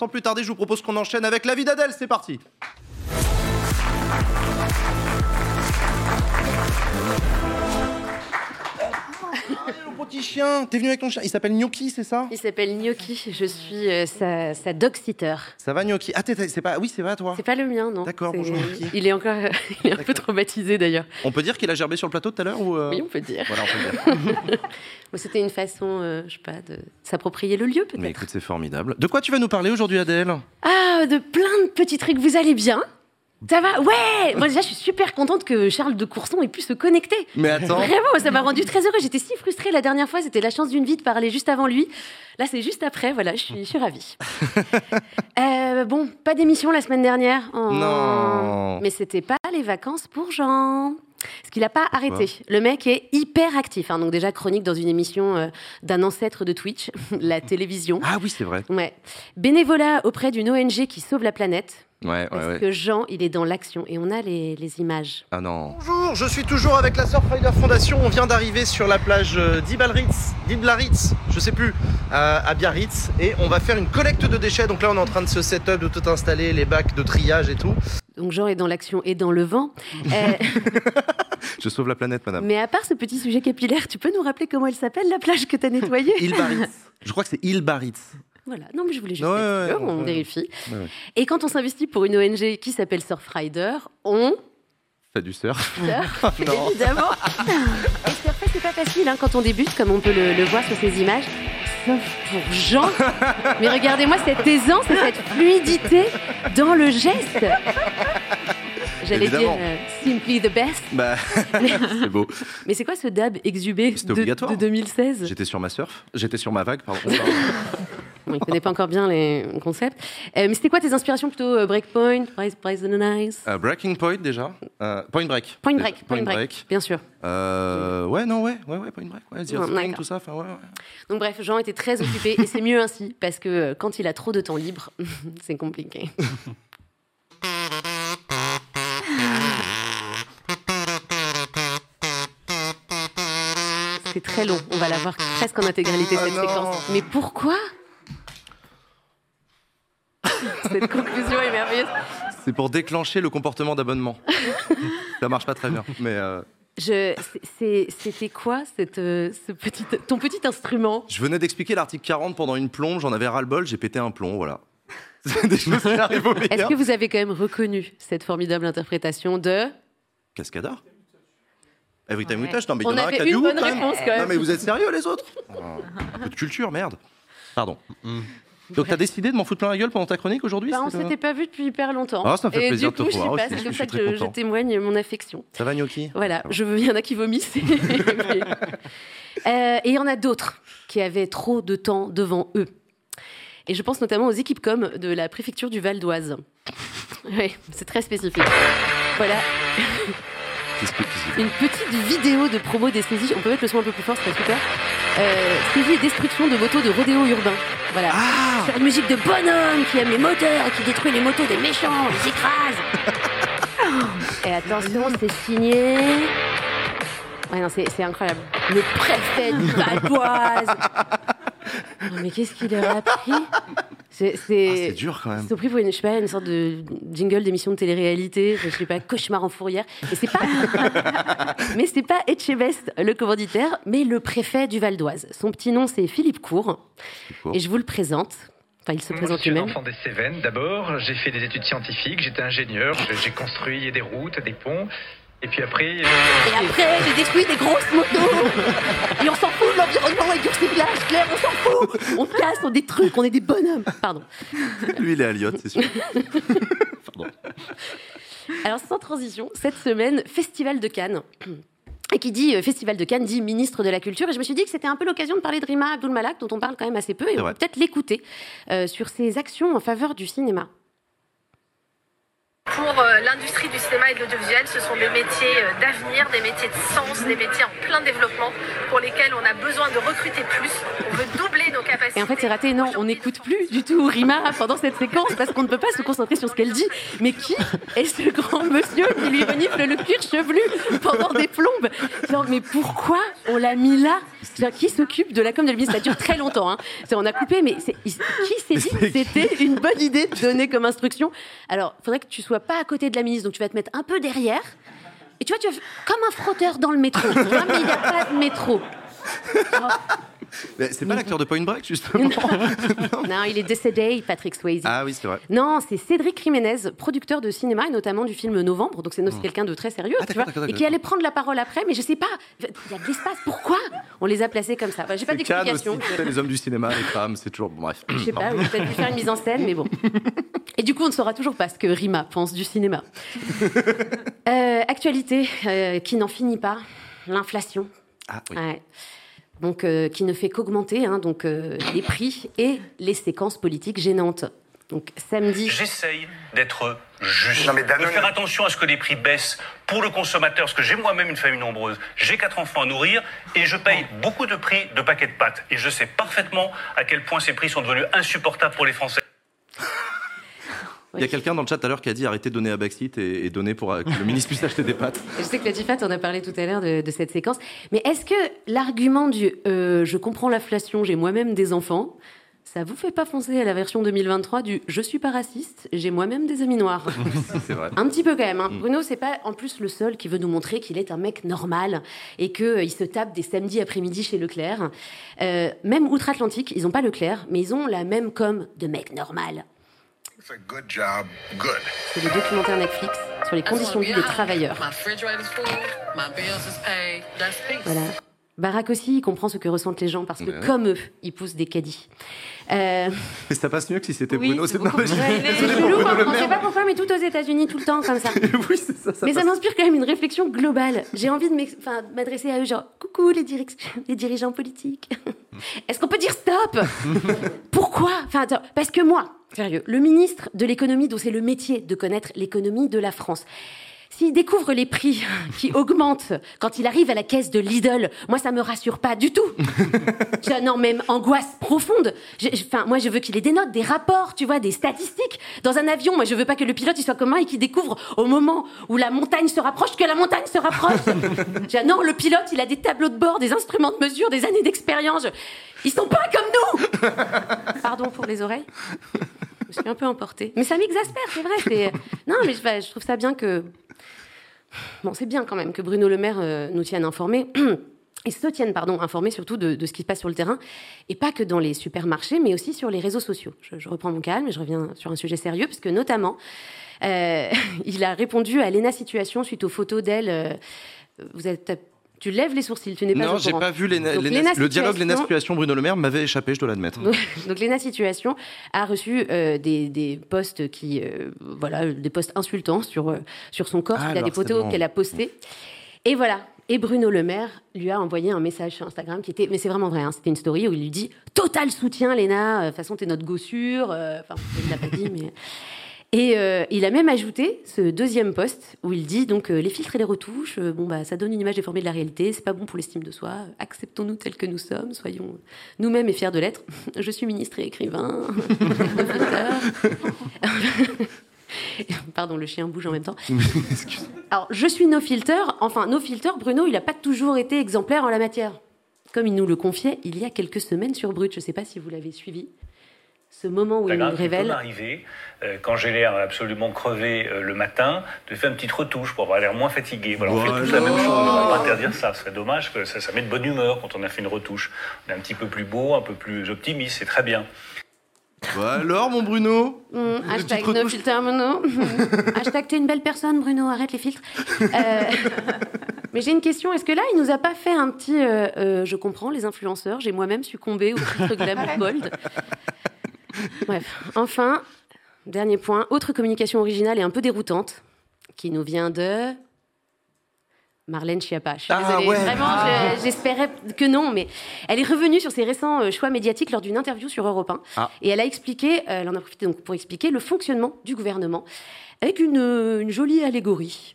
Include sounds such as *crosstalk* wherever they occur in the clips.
sans plus tarder, je vous propose qu'on enchaîne avec la vie d'Adèle. C'est parti. Petit chien, t'es venu avec ton chien. Il s'appelle Gnocchi, c'est ça? Il s'appelle Gnocchi, je suis euh, sa, sa sitter. Ça va Gnocchi? Ah, c'est pas. Oui, c'est pas toi. C'est pas le mien, non. D'accord, bonjour, Gnocchi. Il est encore *laughs* il est un peu traumatisé d'ailleurs. On peut dire qu'il a gerbé sur le plateau tout à l'heure ou euh, Oui, on peut dire. Voilà, on peut dire. *laughs* *laughs* C'était une façon, euh, je sais pas, de s'approprier le lieu Mais peut-être. écoute, c'est formidable. De quoi tu vas nous parler aujourd'hui, Adèle? Ah, de plein de petits trucs. Vous allez bien? Ça va Ouais Moi déjà, je suis super contente que Charles de Courson ait pu se connecter. Mais attends. Vraiment, ça m'a rendu très heureux. J'étais si frustrée la dernière fois. C'était la chance d'une vie de parler juste avant lui. Là, c'est juste après. Voilà, je suis, je suis ravie. *laughs* Euh, bon, pas d'émission la semaine dernière. Oh. Non. Mais c'était pas les vacances pour Jean. Ce qu'il n'a pas arrêté. Le mec est hyper actif. hein. Donc déjà chronique dans une émission euh, d'un ancêtre de Twitch, *laughs* la télévision. Ah oui, c'est vrai. Ouais. Bénévolat auprès d'une ONG qui sauve la planète. Ouais, Parce ouais. que Jean, il est dans l'action. Et on a les, les images. Ah non. Bonjour, je suis toujours avec la Surfrider Foundation. On vient d'arriver sur la plage euh, d'Ibalritz, d'Iblaritz, je sais plus, à, à Biarritz. Et on va faire une collecte de déchets. Donc là, on est en train de se setup, de tout installer, les bacs de triage et tout. Donc Jean est dans l'action et dans le vent. *laughs* Euh, Je sauve la planète, madame. mais à part ce petit sujet capillaire, tu peux nous rappeler comment elle s'appelle, la plage que tu as nettoyée? Ilbaritz. Je crois que c'est Ilbaritz. Voilà. Non, mais je voulais juste Ouais, être ouais, sûre, ouais, on ouais. vérifie. Ouais, ouais. Et quand on s'investit pour une ONG qui s'appelle Surfrider, on Fait du surf. *laughs* surfe, *laughs* non. évidemment. Et surfer, c'est pas facile hein, quand on débute, comme on peut le, le voir sur ces images. Sauf pour Jean. *laughs* Mais regardez-moi cette aisance et cette fluidité dans le geste. J'allais dire euh, simply the best. Bah, c'est beau. Mais c'est quoi ce dab exhubé de, de 2016 J'étais sur ma surf. J'étais sur ma vague, pardon. Bon, il connaît pas encore bien les concepts. Euh, mais c'était quoi tes inspirations plutôt euh, Breakpoint, and the Nice? Euh, breaking Point déjà. Euh, point Break. Point Déjà. Break, Point Break, bien sûr. Ouais, non, ouais, ouais, ouais, Point Break. Ouais, The tout ça. Ouais, ouais. Donc bref, Jean était très occupé et c'est mieux ainsi parce que quand il a trop de temps libre, *laughs* c'est compliqué. C'est très long, on va la voir presque en intégralité Ah cette non. séquence. Mais pourquoi? Cette conclusion est merveilleuse. C'est pour déclencher le comportement d'abonnement. ça marche pas très bien. Mais euh, Je, c'est- c'est- c'était quoi cette, euh, ce petit, ton petit instrument? Je venais d'expliquer l'article 40 pendant une plombe. J'en avais ras-le-bol. J'ai pété un plomb. Voilà. *laughs* C'est des choses qui arrivent au Est-ce que vous avez quand même reconnu cette formidable interprétation de Cascadeur Every time we Ouais. touch. Non, mais il On y en a un avait qui a une du bonne quand même. réponse, quand même. Non, mais vous êtes sérieux, les autres? Oh, Un peu de culture, merde. Pardon. Donc, t'as décidé de m'en foutre plein la gueule pendant ta chronique aujourd'hui Bah, on s'était pas vu depuis hyper longtemps. Ah, ça me fait et plaisir du de te coup, je sais revoir pas, aussi, c'est comme ça que je, témoigne mon affection. Ça va, Gnocchi? Voilà, je veux, il y en a qui vomissent. *laughs* *laughs* Euh, et il y en a d'autres qui avaient trop de temps devant eux. Et je pense notamment aux équipes com de la préfecture du Val d'Oise. *laughs* Oui, c'est très spécifique. Voilà, tu une petite vidéo de promo des saisies. On peut mettre le son un peu plus fort, c'est super? Euh, saisie et destruction de motos de rodéo urbain. Voilà. Ah Sur une musique de bonhomme qui aime les moteurs et qui détruit les motos des méchants, les écrase. *laughs* et attention, c'est signé. Ouais, non, c'est c'est incroyable. Le préfet du Val d'Oise. *laughs* Non, Mais qu'est-ce qu'il leur a pris C'est Ah, c'est- C'est dur quand même. sont pris pour une, je sais pas, une sorte de jingle d'émission de télé-réalité, je sais pas, cauchemar en fourrière. Et c'est pas, *laughs* mais c'est pas Etchebest, le commanditaire, mais le préfet du Val d'Oise. Son petit nom, c'est Philippe Cour. Cour. Et je vous le présente. Enfin, il se Moi, je présente suis un lui-même. enfant des Cévennes d'abord. J'ai fait des études scientifiques, j'étais ingénieur, j'ai- construit des routes, des ponts. Et puis après, euh, Et après, j'ai détruit des grosses motos. Et on s'en fout de l'environnement et du recyclage, Claire, on s'en fout. *laughs* On casse, on des trucs, on est des bonhommes. Pardon. *laughs* Lui, il est à Lyon, c'est sûr. *laughs* Pardon. Alors, sans transition, cette semaine, Festival de Cannes. Et qui dit euh, Festival de Cannes dit ministre de la Culture. Et je me suis dit que c'était un peu l'occasion de parler de Rima Abdul Malak, dont on parle quand même assez peu, et on peut peut-être l'écouter euh, sur ses actions en faveur du cinéma. Pour euh, l'industrie du cinéma et de l'audiovisuel, ce sont des métiers d'avenir, des métiers de sens, des métiers en plein développement pour lesquels on a besoin de recruter plus. On veut doubler. Et en fait, c'est raté. Non, on n'écoute plus du tout Rima pendant cette séquence parce qu'on ne peut pas se concentrer sur ce qu'elle dit. Mais qui est ce grand monsieur qui lui renifle le cuir chevelu pendant des plombes? Genre, mais pourquoi on l'a mis là? Genre, Qui s'occupe de la com de l'église Ça dure très longtemps. Hein. On a coupé, mais qui s'est dit que c'était une bonne idée de donner comme instruction? Alors, il faudrait que tu sois pas à côté de la ministre, donc tu vas te mettre un peu derrière. Et tu vois, tu vas comme un frotteur dans le métro. Tu vois, mais il n'y a pas de métro. C'est pas l'acteur de Point Break, justement *laughs* Non, il est décédé, Patrick Swayze. Ah oui, c'est vrai. Non, c'est Cédric Jiménez, producteur de cinéma et notamment du film Novembre. Donc c'est c'est quelqu'un de très sérieux, Ah, tu vois, et qui allait prendre la parole après. Mais je sais pas, il y a de l'espace. Pourquoi on les a placés comme ça? Enfin, J'ai pas d'explication. les hommes du cinéma, les femmes, c'est toujours... bon, Bref. Je sais pas, on peut-être faire une mise en scène, mais bon. *laughs* Et du coup, on ne saura toujours pas ce que Rima pense du cinéma. *laughs* Euh, actualité euh, qui n'en finit pas, l'inflation. Ah oui. Ouais. Donc, euh, qui ne fait qu'augmenter, hein, donc euh, les prix et les séquences politiques gênantes. Donc samedi, J'essaye d'être juste, Non, mais de faire attention à ce que les prix baissent pour le consommateur, parce que j'ai moi-même une famille nombreuse, j'ai quatre enfants à nourrir et je paye beaucoup de prix de paquets de pâtes. Et je sais parfaitement à quel point ces prix sont devenus insupportables pour les Français. Il y a quelqu'un dans le chat tout à l'heure qui a dit arrêtez de donner à Backseat et, et donner pour euh, que le ministre puisse *laughs* acheter des pâtes. Je sais que Latifat en a parlé tout à l'heure de, de cette séquence, mais est-ce que l'argument du euh, je comprends l'inflation, j'ai moi-même des enfants, ça vous fait pas foncer à la version 2023 du je suis pas raciste, j'ai moi-même des amis noirs? *laughs* C'est vrai. Un petit peu quand même. hein. Bruno, c'est pas en plus le seul qui veut nous montrer qu'il est un mec normal et qu'il il se tape des samedis après-midi chez Leclerc. Euh, même outre-Atlantique, ils ont pas Leclerc, mais ils ont la même com de mec normal. C'est le documentaire Netflix sur les conditions de vie des travailleurs. My refrigerator's full, my bills is paid. That's peace. Voilà. Barack aussi, il comprend ce que ressentent les gens parce que, Ouais. comme eux, ils poussent des caddies. Euh, Mais ça passe mieux que si c'était oui, Bruno. c'est non, mais- on ne sait pas pourquoi, mais tout aux États-Unis, tout le temps, comme ça. *laughs* oui, c'est ça. ça Mais ça m'inspire quand même une réflexion globale. J'ai envie de m'adresser à eux, genre, coucou les, dirigeants politiques. *laughs* Est-ce qu'on peut dire stop? Pourquoi? Enfin, attends, Parce que moi, sérieux, le ministre de l'économie, dont c'est le métier de connaître l'économie de la France, s'il découvre les prix *laughs* qui augmentent quand il arrive à la caisse de Lidl, moi ça me rassure pas du tout. *laughs* J'ai- non, même angoisse profonde. Enfin, moi je veux qu'il ait des notes, des rapports, tu vois, des statistiques. Dans un avion, moi je veux pas que le pilote il soit comme moi et qu'il découvre au moment où la montagne se rapproche que la montagne se rapproche. *laughs* J'ai- non, le pilote il a des tableaux de bord, des instruments de mesure, des années d'expérience. Ils sont pas comme nous. Pardon pour les oreilles. Je suis un peu emportée. Mais ça m'exaspère, c'est vrai. c'est- *laughs* Non, mais je, bah, je trouve ça bien que. Bon, c'est bien quand même que Bruno Le Maire euh, nous tienne informés. *clears throat* Et se tiennent, pardon, informés surtout de, de ce qui se passe sur le terrain, et pas que dans les supermarchés, mais aussi sur les réseaux sociaux. Je, je reprends mon calme et je reviens sur un sujet sérieux, parce que notamment, euh, *laughs* il a répondu à Lena Situation suite aux photos d'elle. euh, vous êtes, tu lèves les sourcils, tu n'es pas Non, j'ai pas vu les, Donc, Léna le dialogue Léna Situation Bruno Le Maire m'avait échappé, je dois l'admettre. Donc, *laughs* donc Léna Situation a reçu euh, des, des posts qui, euh, voilà, des posts insultants sur euh, sur son corps. Ah, il a le des photos qu'elle a postées. Et voilà. Et Bruno Le Maire lui a envoyé un message sur Instagram qui était, mais c'est vraiment vrai, hein, c'était une story où il lui dit total soutien, Léna. De toute façon, t'es notre gossure. Enfin, il l'a pas dit, mais. Et euh, il a même ajouté ce deuxième post où il dit donc euh, les filtres et les retouches, euh, bon bah ça donne une image déformée de la réalité, c'est pas bon pour l'estime de soi. Acceptons-nous tels que nous sommes, soyons nous-mêmes et fiers de l'être. *laughs* Je suis ministre et écrivain. *laughs* Pardon, le chien bouge en même temps. *laughs* Alors, je suis no filter. Enfin, no filter, Bruno, il n'a pas toujours été exemplaire en la matière. Comme il nous le confiait il y a quelques semaines sur Brut. Je ne sais pas si vous l'avez suivi. Ce moment où il nous révèle. m'arriver, euh, quand j'ai l'air absolument crevé euh, le matin, de faire une petite retouche pour avoir l'air moins fatigué. Voilà, on fait tous la même chose. On ne va pas interdire ça. Ce serait dommage que ça, ça met de bonne humeur quand on a fait une retouche. On est un petit peu plus beau, un peu plus optimiste. C'est très bien. Bah alors, mon Bruno? Mmh, hashtag no filter, Bruno. hashtag t'es une belle personne, Bruno, arrête les filtres. Euh, *laughs* mais j'ai une question. Est-ce que là, il nous a pas fait un petit. euh, euh, je comprends, les influenceurs, j'ai moi-même succombé au filtre glamour *laughs* gold. Bref, enfin, dernier point. Autre communication originale et un peu déroutante qui nous vient de. Marlène Schiappa. Je suis Ah, désolée. ouais. Vraiment, je- j'espérais que non, mais elle est revenue sur ses récents euh, choix médiatiques lors d'une interview sur Europe 1. Ah. Et elle a expliqué, euh, elle en a profité donc pour expliquer le fonctionnement du gouvernement avec une, une jolie allégorie.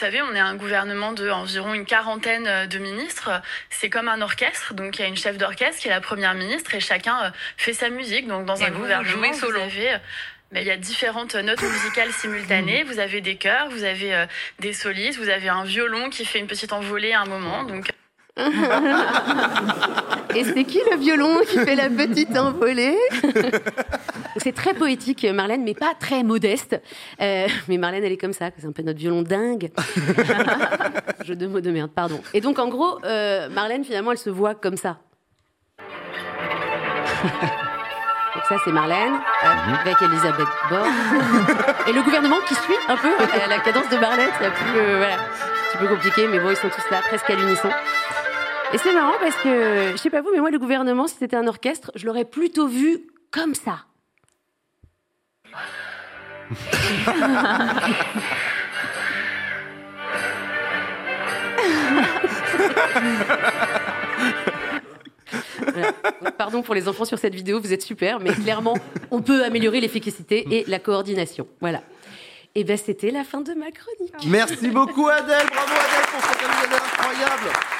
Vous savez, on est un gouvernement de environ une quarantaine euh, de ministres. C'est comme un orchestre, donc il y a une chef d'orchestre qui est la première ministre et chacun euh, fait sa musique. Donc dans Et un vous, gouvernement, jouez vous solo avez, euh, ben, il y a différentes notes musicales simultanées. Vous avez des chœurs, vous avez des solistes, vous avez un violon qui fait une petite envolée à un moment. Donc *laughs* Et c'est qui le violon qui fait la petite envolée C'est très poétique, Marlène, mais pas très modeste. Euh, mais Marlène, elle est comme ça, c'est un peu notre violon dingue. *laughs* Jeu de mots de merde, pardon. Et donc, en gros, euh, Marlène, finalement, elle se voit comme ça. *laughs* Donc ça, c'est Marlène, avec Elisabeth Borne. Et le gouvernement qui suit un peu euh, la cadence de Marlène. C'est un voilà, un petit peu compliqué, mais bon, ils sont tous là, presque à l'unisson. Et c'est marrant parce que, je sais pas vous, mais moi, le gouvernement, si c'était un orchestre, je l'aurais plutôt vu comme ça. Pardon pour les enfants sur cette vidéo, vous êtes super, mais clairement, on peut améliorer l'efficacité et la coordination. Voilà. Et ben, c'était la fin de ma chronique. Merci beaucoup Adèle, bravo Adèle pour cette incroyable.